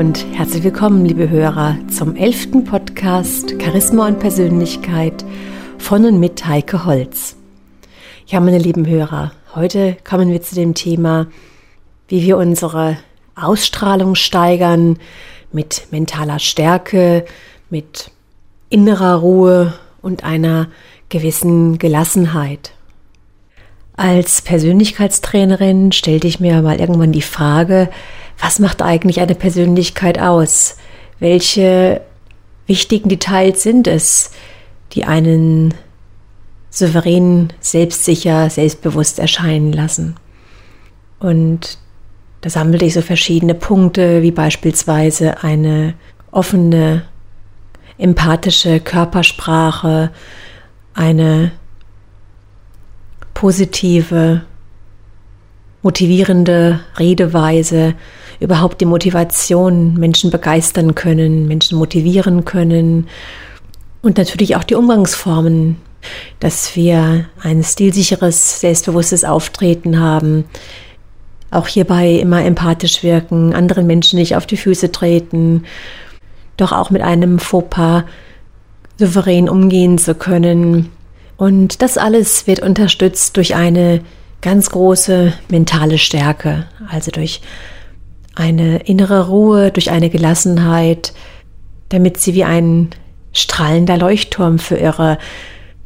Und herzlich willkommen, liebe Hörer, zum elften Podcast Charisma und Persönlichkeit von und mit Heike Holz. Ja, meine lieben Hörer, heute kommen wir zu dem Thema, wie wir unsere Ausstrahlung steigern mit mentaler Stärke, mit innerer Ruhe und einer gewissen Gelassenheit. Als Persönlichkeitstrainerin stellte ich mir mal irgendwann die Frage, was macht eigentlich eine Persönlichkeit aus? Welche wichtigen Details sind es, die einen souverän, selbstsicher, selbstbewusst erscheinen lassen? Und da sammelte ich so verschiedene Punkte, wie beispielsweise eine offene, empathische Körpersprache, eine positive, motivierende Redeweise, überhaupt die Motivation, Menschen begeistern können, Menschen motivieren können und natürlich auch die Umgangsformen, dass wir ein stilsicheres, selbstbewusstes Auftreten haben, auch hierbei immer empathisch wirken, anderen Menschen nicht auf die Füße treten, doch auch mit einem Fauxpas souverän umgehen zu können. Und das alles wird unterstützt durch eine ganz große mentale Stärke, also durch eine innere Ruhe, durch eine Gelassenheit, damit sie wie ein strahlender Leuchtturm für ihre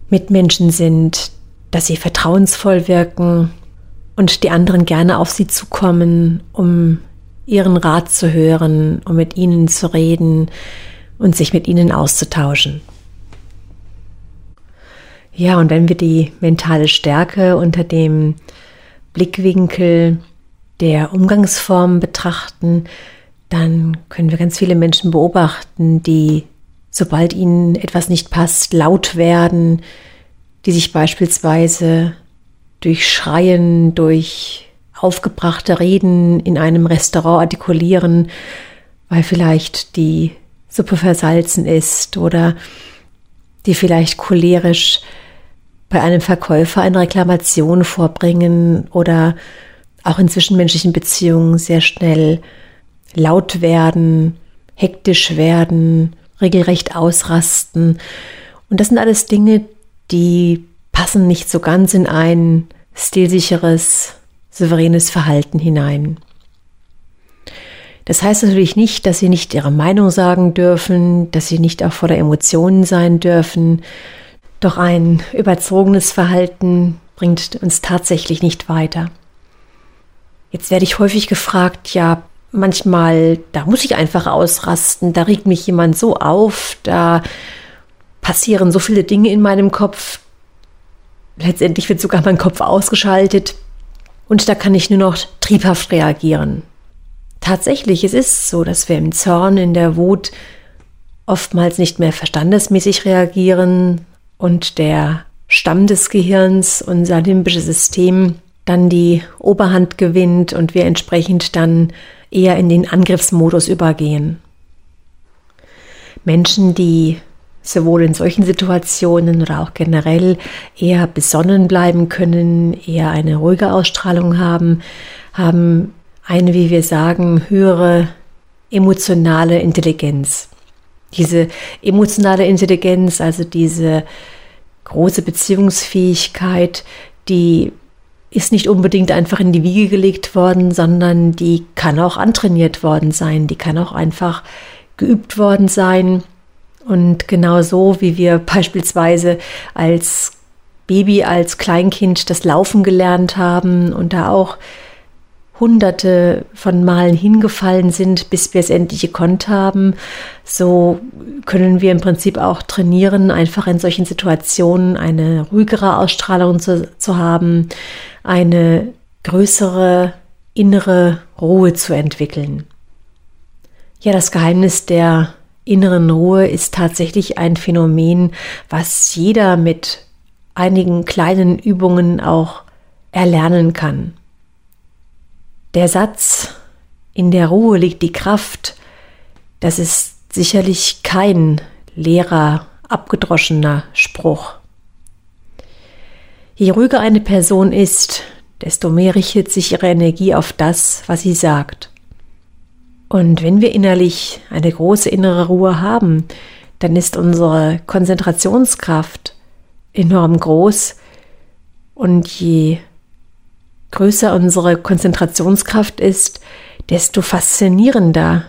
Mitmenschen sind, dass sie vertrauensvoll wirken und die anderen gerne auf sie zukommen, um ihren Rat zu hören, um mit ihnen zu reden und sich mit ihnen auszutauschen. Ja, und wenn wir die mentale Stärke unter dem Blickwinkel der Umgangsform betrachten, dann können wir ganz viele Menschen beobachten, die, sobald ihnen etwas nicht passt, laut werden, die sich beispielsweise durch Schreien, durch aufgebrachte Reden in einem Restaurant artikulieren, weil vielleicht die Suppe versalzen ist oder die vielleicht cholerisch bei einem Verkäufer eine Reklamation vorbringen oder auch in zwischenmenschlichen Beziehungen sehr schnell laut werden, hektisch werden, regelrecht ausrasten. Und das sind alles Dinge, die passen nicht so ganz in ein stilsicheres, souveränes Verhalten hinein. Das heißt natürlich nicht, dass sie nicht ihre Meinung sagen dürfen, dass sie nicht auch vor der Emotionen sein dürfen. Doch ein überzogenes Verhalten bringt uns tatsächlich nicht weiter. Jetzt werde ich häufig gefragt, ja, manchmal, da muss ich einfach ausrasten, da regt mich jemand so auf, da passieren so viele Dinge in meinem Kopf. Letztendlich wird sogar mein Kopf ausgeschaltet und da kann ich nur noch triebhaft reagieren. Tatsächlich, es ist so, dass wir im Zorn, in der Wut oftmals nicht mehr verstandesmäßig reagieren und der Stamm des Gehirns, unser limbisches System, dann die Oberhand gewinnt und wir entsprechend dann eher in den Angriffsmodus übergehen. Menschen, die sowohl in solchen Situationen oder auch generell eher besonnen bleiben können, eher eine ruhige Ausstrahlung haben, haben eine, wie wir sagen, höhere emotionale Intelligenz. Diese emotionale Intelligenz, also diese große Beziehungsfähigkeit, die ist nicht unbedingt einfach in die Wiege gelegt worden, sondern die kann auch antrainiert worden sein, die kann auch einfach geübt worden sein. Und genau so, wie wir beispielsweise als Baby, als Kleinkind das Laufen gelernt haben und da auch hunderte von Malen hingefallen sind, bis wir es endlich gekonnt haben, so können wir im Prinzip auch trainieren, einfach in solchen Situationen eine ruhigere Ausstrahlung zu, zu haben, eine größere innere Ruhe zu entwickeln. Ja, das Geheimnis der inneren Ruhe ist tatsächlich ein Phänomen, was jeder mit einigen kleinen Übungen auch erlernen kann. Der Satz, in der Ruhe liegt die Kraft, das ist sicherlich kein leerer, abgedroschener Spruch. Je ruhiger eine Person ist, desto mehr richtet sich ihre Energie auf das, was sie sagt. Und wenn wir innerlich eine große innere Ruhe haben, dann ist unsere Konzentrationskraft enorm groß. Und je größer unsere Konzentrationskraft ist, desto faszinierender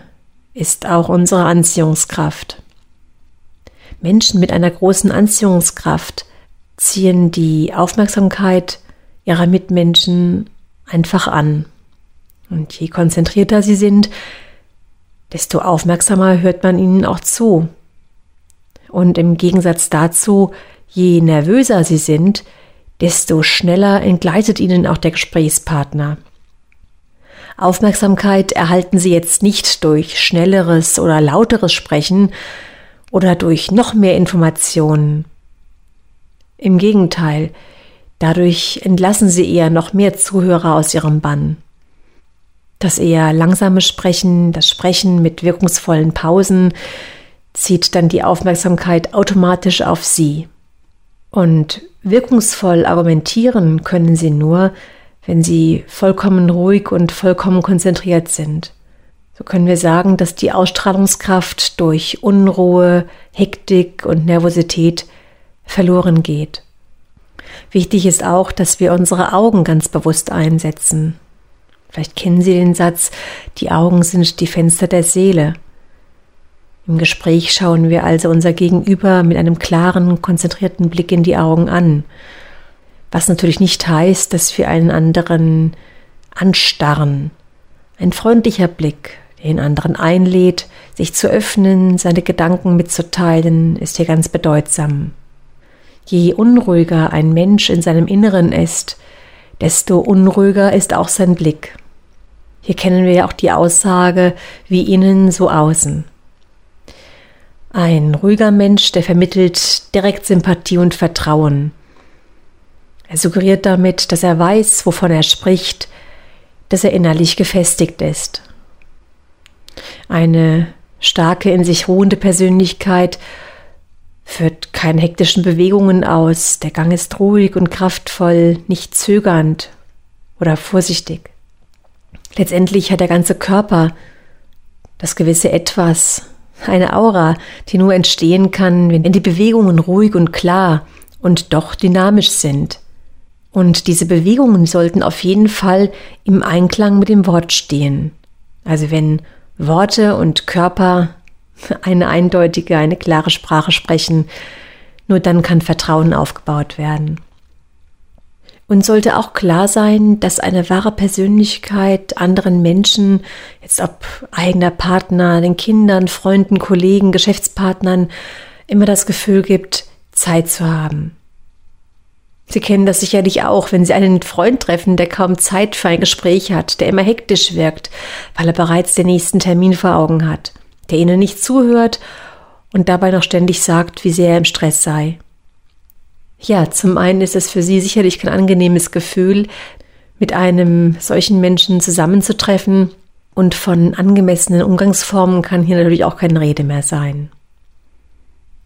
ist auch unsere Anziehungskraft. Menschen mit einer großen Anziehungskraft ziehen die Aufmerksamkeit ihrer Mitmenschen einfach an. Und je konzentrierter sie sind, desto aufmerksamer hört man ihnen auch zu. Und im Gegensatz dazu, je nervöser sie sind, desto schneller entgleitet ihnen auch der Gesprächspartner. Aufmerksamkeit erhalten sie jetzt nicht durch schnelleres oder lauteres Sprechen oder durch noch mehr Informationen. Im Gegenteil, dadurch entlassen sie eher noch mehr Zuhörer aus ihrem Bann. Das eher langsame Sprechen, das Sprechen mit wirkungsvollen Pausen zieht dann die Aufmerksamkeit automatisch auf sie. Und wirkungsvoll argumentieren können sie nur, wenn sie vollkommen ruhig und vollkommen konzentriert sind. So können wir sagen, dass die Ausstrahlungskraft durch Unruhe, Hektik und Nervosität verloren geht. Wichtig ist auch, dass wir unsere Augen ganz bewusst einsetzen. Vielleicht kennen Sie den Satz, die Augen sind die Fenster der Seele. Im Gespräch schauen wir also unser Gegenüber mit einem klaren, konzentrierten Blick in die Augen an was natürlich nicht heißt, dass wir einen anderen anstarren. Ein freundlicher Blick, der den anderen einlädt, sich zu öffnen, seine Gedanken mitzuteilen, ist hier ganz bedeutsam. Je unruhiger ein Mensch in seinem Inneren ist, desto unruhiger ist auch sein Blick. Hier kennen wir ja auch die Aussage, wie innen, so außen. Ein ruhiger Mensch, der vermittelt direkt Sympathie und Vertrauen. Er suggeriert damit, dass er weiß, wovon er spricht, dass er innerlich gefestigt ist. Eine starke, in sich ruhende Persönlichkeit führt keine hektischen Bewegungen aus, der Gang ist ruhig und kraftvoll, nicht zögernd oder vorsichtig. Letztendlich hat der ganze Körper das gewisse Etwas, eine Aura, die nur entstehen kann, wenn die Bewegungen ruhig und klar und doch dynamisch sind. Und diese Bewegungen sollten auf jeden Fall im Einklang mit dem Wort stehen. Also wenn Worte und Körper eine eindeutige, eine klare Sprache sprechen, nur dann kann Vertrauen aufgebaut werden. Und sollte auch klar sein, dass eine wahre Persönlichkeit anderen Menschen, jetzt ob eigener Partner, den Kindern, Freunden, Kollegen, Geschäftspartnern, immer das Gefühl gibt, Zeit zu haben. Sie kennen das sicherlich auch, wenn Sie einen Freund treffen, der kaum Zeit für ein Gespräch hat, der immer hektisch wirkt, weil er bereits den nächsten Termin vor Augen hat, der Ihnen nicht zuhört und dabei noch ständig sagt, wie sehr er im Stress sei. Ja, zum einen ist es für Sie sicherlich kein angenehmes Gefühl, mit einem solchen Menschen zusammenzutreffen und von angemessenen Umgangsformen kann hier natürlich auch keine Rede mehr sein.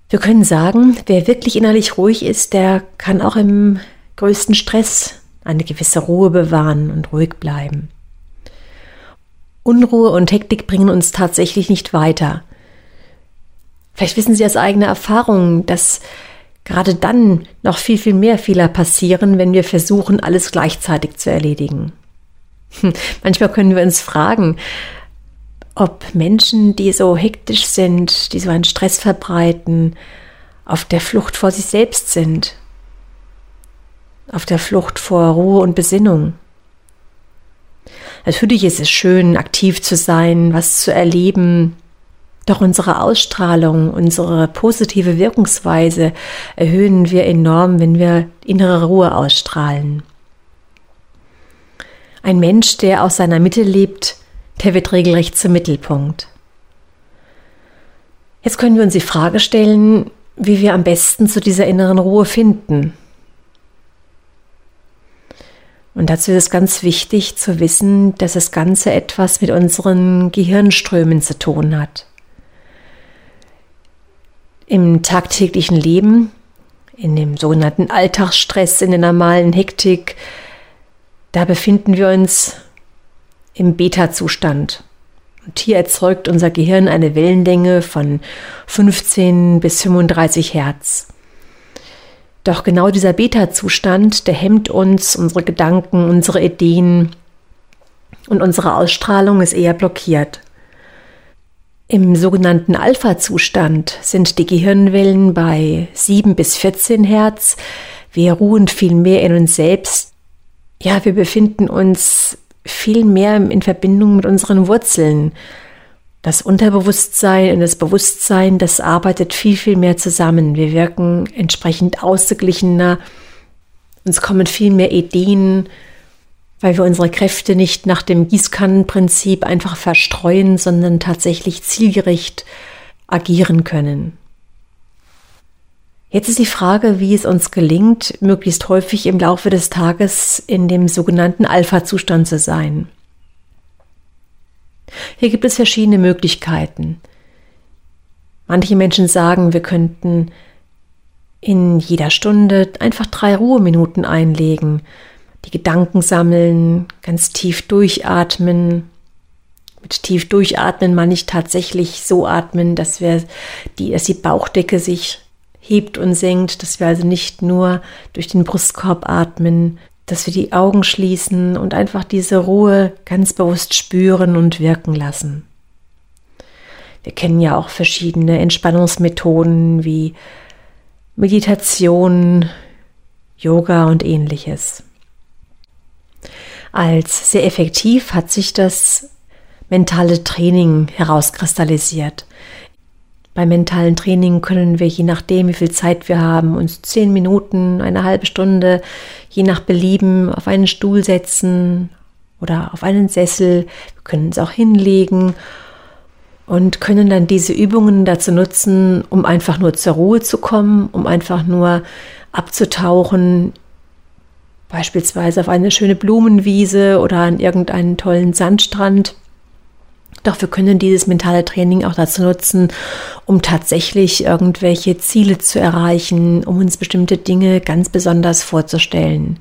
Wir können sagen, wer wirklich innerlich ruhig ist, der kann auch im größten Stress eine gewisse Ruhe bewahren und ruhig bleiben. Unruhe und Hektik bringen uns tatsächlich nicht weiter. Vielleicht wissen Sie aus eigener Erfahrung, dass gerade dann noch viel, viel mehr Fehler passieren, wenn wir versuchen, alles gleichzeitig zu erledigen. Manchmal können wir uns fragen, ob Menschen, die so hektisch sind, die so einen Stress verbreiten, auf der Flucht vor sich selbst sind, auf der Flucht vor Ruhe und Besinnung. Natürlich ist es schön, aktiv zu sein, was zu erleben, doch unsere Ausstrahlung, unsere positive Wirkungsweise erhöhen wir enorm, wenn wir innere Ruhe ausstrahlen. Ein Mensch, der aus seiner Mitte lebt, der wird regelrecht zum Mittelpunkt. Jetzt können wir uns die Frage stellen, wie wir am besten zu dieser inneren Ruhe finden. Und dazu ist es ganz wichtig zu wissen, dass das Ganze etwas mit unseren Gehirnströmen zu tun hat. Im tagtäglichen Leben, in dem sogenannten Alltagsstress, in der normalen Hektik, da befinden wir uns im Beta-Zustand. Und hier erzeugt unser Gehirn eine Wellenlänge von 15 bis 35 Hertz. Doch genau dieser Beta-Zustand, der hemmt uns, unsere Gedanken, unsere Ideen und unsere Ausstrahlung ist eher blockiert. Im sogenannten Alpha-Zustand sind die Gehirnwellen bei 7 bis 14 Hertz. Wir ruhen viel mehr in uns selbst. Ja, wir befinden uns viel mehr in Verbindung mit unseren Wurzeln. Das Unterbewusstsein und das Bewusstsein, das arbeitet viel, viel mehr zusammen. Wir wirken entsprechend ausgeglichener. Uns kommen viel mehr Ideen, weil wir unsere Kräfte nicht nach dem Gießkannenprinzip einfach verstreuen, sondern tatsächlich zielgericht agieren können. Jetzt ist die Frage, wie es uns gelingt, möglichst häufig im Laufe des Tages in dem sogenannten Alpha-Zustand zu sein. Hier gibt es verschiedene Möglichkeiten. Manche Menschen sagen, wir könnten in jeder Stunde einfach drei Ruheminuten einlegen, die Gedanken sammeln, ganz tief durchatmen. Mit tief durchatmen meine ich tatsächlich so atmen, dass wir die, dass die Bauchdecke sich hebt und senkt, dass wir also nicht nur durch den Brustkorb atmen, dass wir die Augen schließen und einfach diese Ruhe ganz bewusst spüren und wirken lassen. Wir kennen ja auch verschiedene Entspannungsmethoden wie Meditation, Yoga und ähnliches. Als sehr effektiv hat sich das mentale Training herauskristallisiert. Beim mentalen Training können wir, je nachdem, wie viel Zeit wir haben, uns zehn Minuten, eine halbe Stunde, je nach Belieben, auf einen Stuhl setzen oder auf einen Sessel. Wir können uns auch hinlegen und können dann diese Übungen dazu nutzen, um einfach nur zur Ruhe zu kommen, um einfach nur abzutauchen beispielsweise auf eine schöne Blumenwiese oder an irgendeinen tollen Sandstrand. Doch wir können dieses mentale Training auch dazu nutzen, um tatsächlich irgendwelche Ziele zu erreichen, um uns bestimmte Dinge ganz besonders vorzustellen.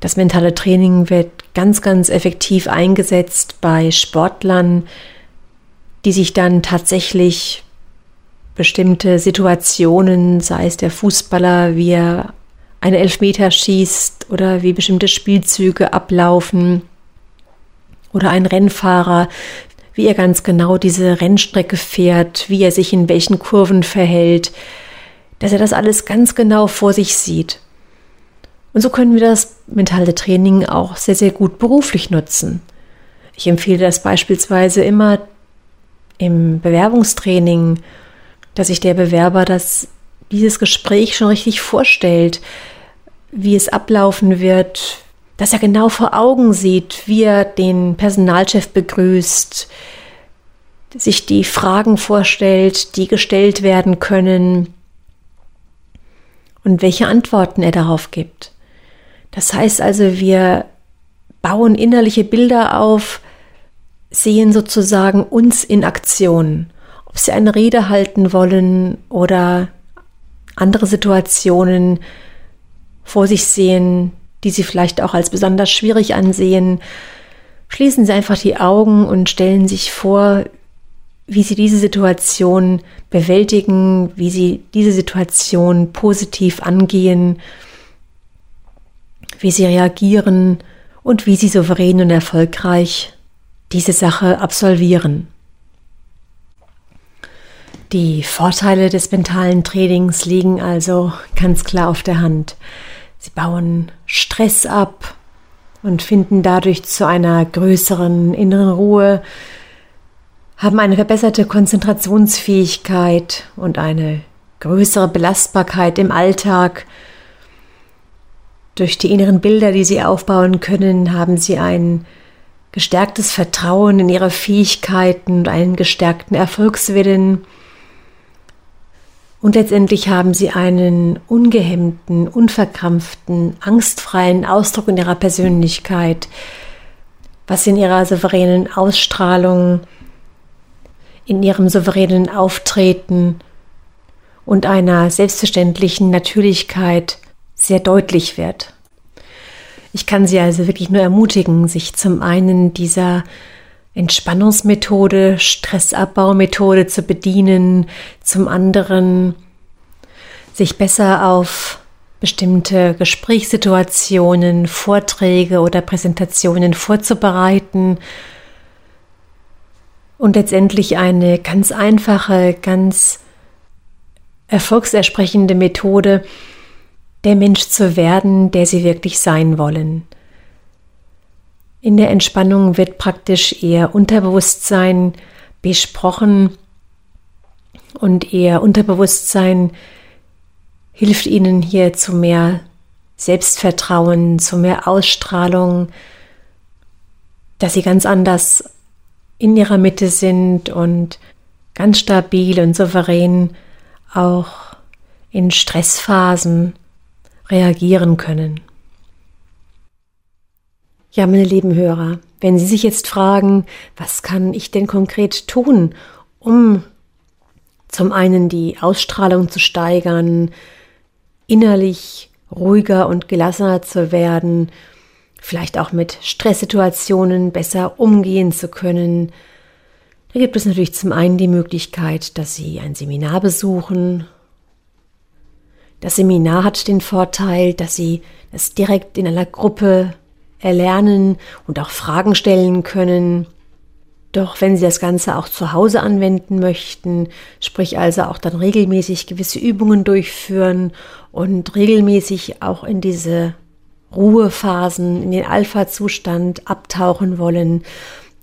Das mentale Training wird ganz, ganz effektiv eingesetzt bei Sportlern, die sich dann tatsächlich bestimmte Situationen, sei es der Fußballer, wie er eine Elfmeter schießt oder wie bestimmte Spielzüge ablaufen oder ein Rennfahrer, wie er ganz genau diese Rennstrecke fährt, wie er sich in welchen Kurven verhält, dass er das alles ganz genau vor sich sieht. Und so können wir das mentale Training auch sehr, sehr gut beruflich nutzen. Ich empfehle das beispielsweise immer im Bewerbungstraining, dass sich der Bewerber das dieses Gespräch schon richtig vorstellt, wie es ablaufen wird, dass er genau vor Augen sieht, wie er den Personalchef begrüßt, sich die Fragen vorstellt, die gestellt werden können und welche Antworten er darauf gibt. Das heißt also, wir bauen innerliche Bilder auf, sehen sozusagen uns in Aktion. Ob sie eine Rede halten wollen oder andere Situationen vor sich sehen, die Sie vielleicht auch als besonders schwierig ansehen. Schließen Sie einfach die Augen und stellen sich vor, wie Sie diese Situation bewältigen, wie Sie diese Situation positiv angehen, wie Sie reagieren und wie Sie souverän und erfolgreich diese Sache absolvieren. Die Vorteile des mentalen Trainings liegen also ganz klar auf der Hand. Sie bauen Stress ab und finden dadurch zu einer größeren inneren Ruhe, haben eine verbesserte Konzentrationsfähigkeit und eine größere Belastbarkeit im Alltag. Durch die inneren Bilder, die sie aufbauen können, haben sie ein gestärktes Vertrauen in ihre Fähigkeiten und einen gestärkten Erfolgswillen und letztendlich haben sie einen ungehemmten, unverkrampften, angstfreien Ausdruck in ihrer Persönlichkeit, was in ihrer souveränen Ausstrahlung, in ihrem souveränen Auftreten und einer selbstverständlichen Natürlichkeit sehr deutlich wird. Ich kann Sie also wirklich nur ermutigen, sich zum einen dieser Entspannungsmethode, Stressabbaumethode zu bedienen, zum anderen sich besser auf bestimmte Gesprächssituationen, Vorträge oder Präsentationen vorzubereiten und letztendlich eine ganz einfache, ganz erfolgsersprechende Methode, der Mensch zu werden, der sie wirklich sein wollen. In der Entspannung wird praktisch eher Unterbewusstsein besprochen und eher Unterbewusstsein hilft ihnen hier zu mehr Selbstvertrauen, zu mehr Ausstrahlung, dass sie ganz anders in ihrer Mitte sind und ganz stabil und souverän auch in Stressphasen reagieren können. Ja, meine lieben Hörer, wenn Sie sich jetzt fragen, was kann ich denn konkret tun, um zum einen die Ausstrahlung zu steigern, innerlich ruhiger und gelassener zu werden, vielleicht auch mit Stresssituationen besser umgehen zu können. Da gibt es natürlich zum einen die Möglichkeit, dass Sie ein Seminar besuchen. Das Seminar hat den Vorteil, dass Sie es direkt in einer Gruppe erlernen und auch Fragen stellen können. Doch wenn Sie das Ganze auch zu Hause anwenden möchten, sprich also auch dann regelmäßig gewisse Übungen durchführen und regelmäßig auch in diese Ruhephasen, in den Alpha-Zustand abtauchen wollen,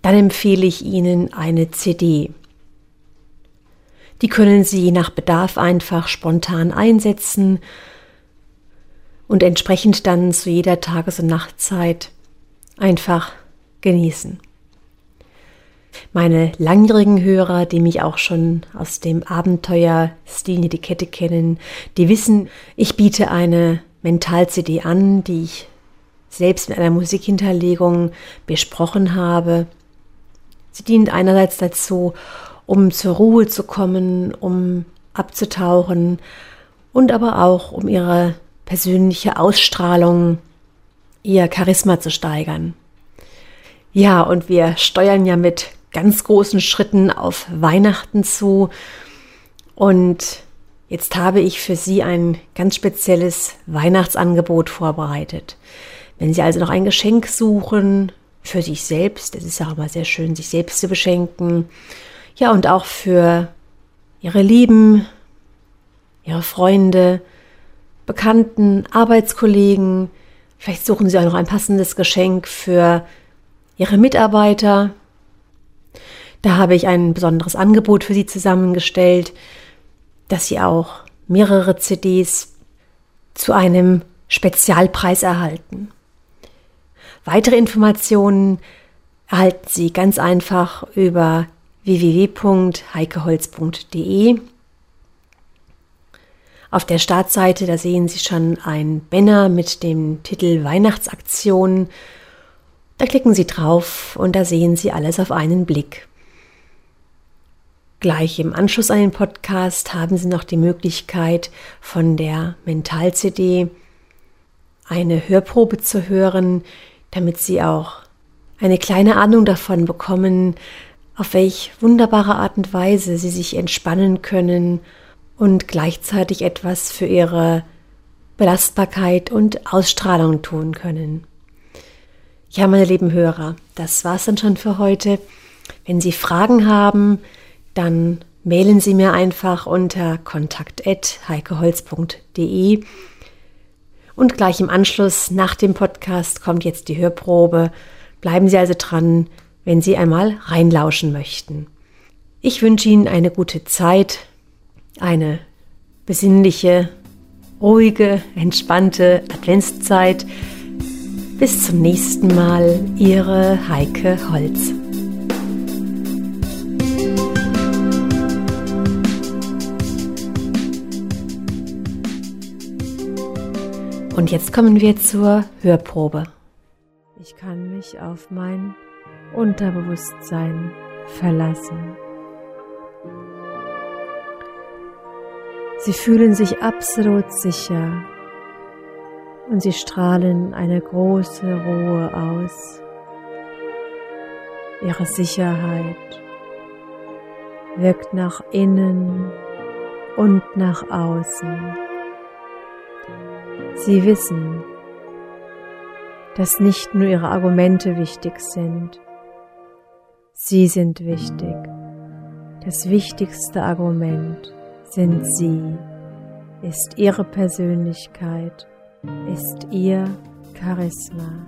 dann empfehle ich Ihnen eine CD. Die können Sie je nach Bedarf einfach spontan einsetzen und entsprechend dann zu jeder Tages- und Nachtzeit einfach genießen. Meine langjährigen Hörer, die mich auch schon aus dem Abenteuer Stil die Kette kennen, die wissen, ich biete eine Mental-CD an, die ich selbst mit einer Musikhinterlegung besprochen habe. Sie dient einerseits dazu, um zur Ruhe zu kommen, um abzutauchen und aber auch um ihre persönliche Ausstrahlung, ihr Charisma zu steigern. Ja, und wir steuern ja mit ganz großen Schritten auf Weihnachten zu. Und jetzt habe ich für Sie ein ganz spezielles Weihnachtsangebot vorbereitet. Wenn Sie also noch ein Geschenk suchen für sich selbst, es ist ja auch immer sehr schön, sich selbst zu beschenken, ja, und auch für Ihre Lieben, Ihre Freunde, Bekannten, Arbeitskollegen. Vielleicht suchen Sie auch noch ein passendes Geschenk für Ihre Mitarbeiter. Da habe ich ein besonderes Angebot für Sie zusammengestellt, dass Sie auch mehrere CDs zu einem Spezialpreis erhalten. Weitere Informationen erhalten Sie ganz einfach über www.heikeholz.de auf der Startseite, da sehen Sie schon ein Banner mit dem Titel Weihnachtsaktion. Da klicken Sie drauf und da sehen Sie alles auf einen Blick. Gleich im Anschluss an den Podcast haben Sie noch die Möglichkeit, von der Mental-CD eine Hörprobe zu hören, damit Sie auch eine kleine Ahnung davon bekommen, auf welch wunderbare Art und Weise Sie sich entspannen können und gleichzeitig etwas für ihre Belastbarkeit und Ausstrahlung tun können. Ja, meine lieben Hörer, das war's dann schon für heute. Wenn Sie Fragen haben, dann mailen Sie mir einfach unter kontakt@heikeholz.de. Und gleich im Anschluss nach dem Podcast kommt jetzt die Hörprobe. Bleiben Sie also dran, wenn Sie einmal reinlauschen möchten. Ich wünsche Ihnen eine gute Zeit eine besinnliche, ruhige, entspannte Adventszeit. Bis zum nächsten Mal, Ihre Heike Holz. Und jetzt kommen wir zur Hörprobe. Ich kann mich auf mein Unterbewusstsein verlassen. Sie fühlen sich absolut sicher und sie strahlen eine große Ruhe aus. ihre Sicherheit wirkt nach innen und nach außen. Sie wissen, dass nicht nur ihre Argumente wichtig sind, sie sind wichtig. Das wichtigste Argument sind sie, ist ihre Persönlichkeit, ist ihr Charisma.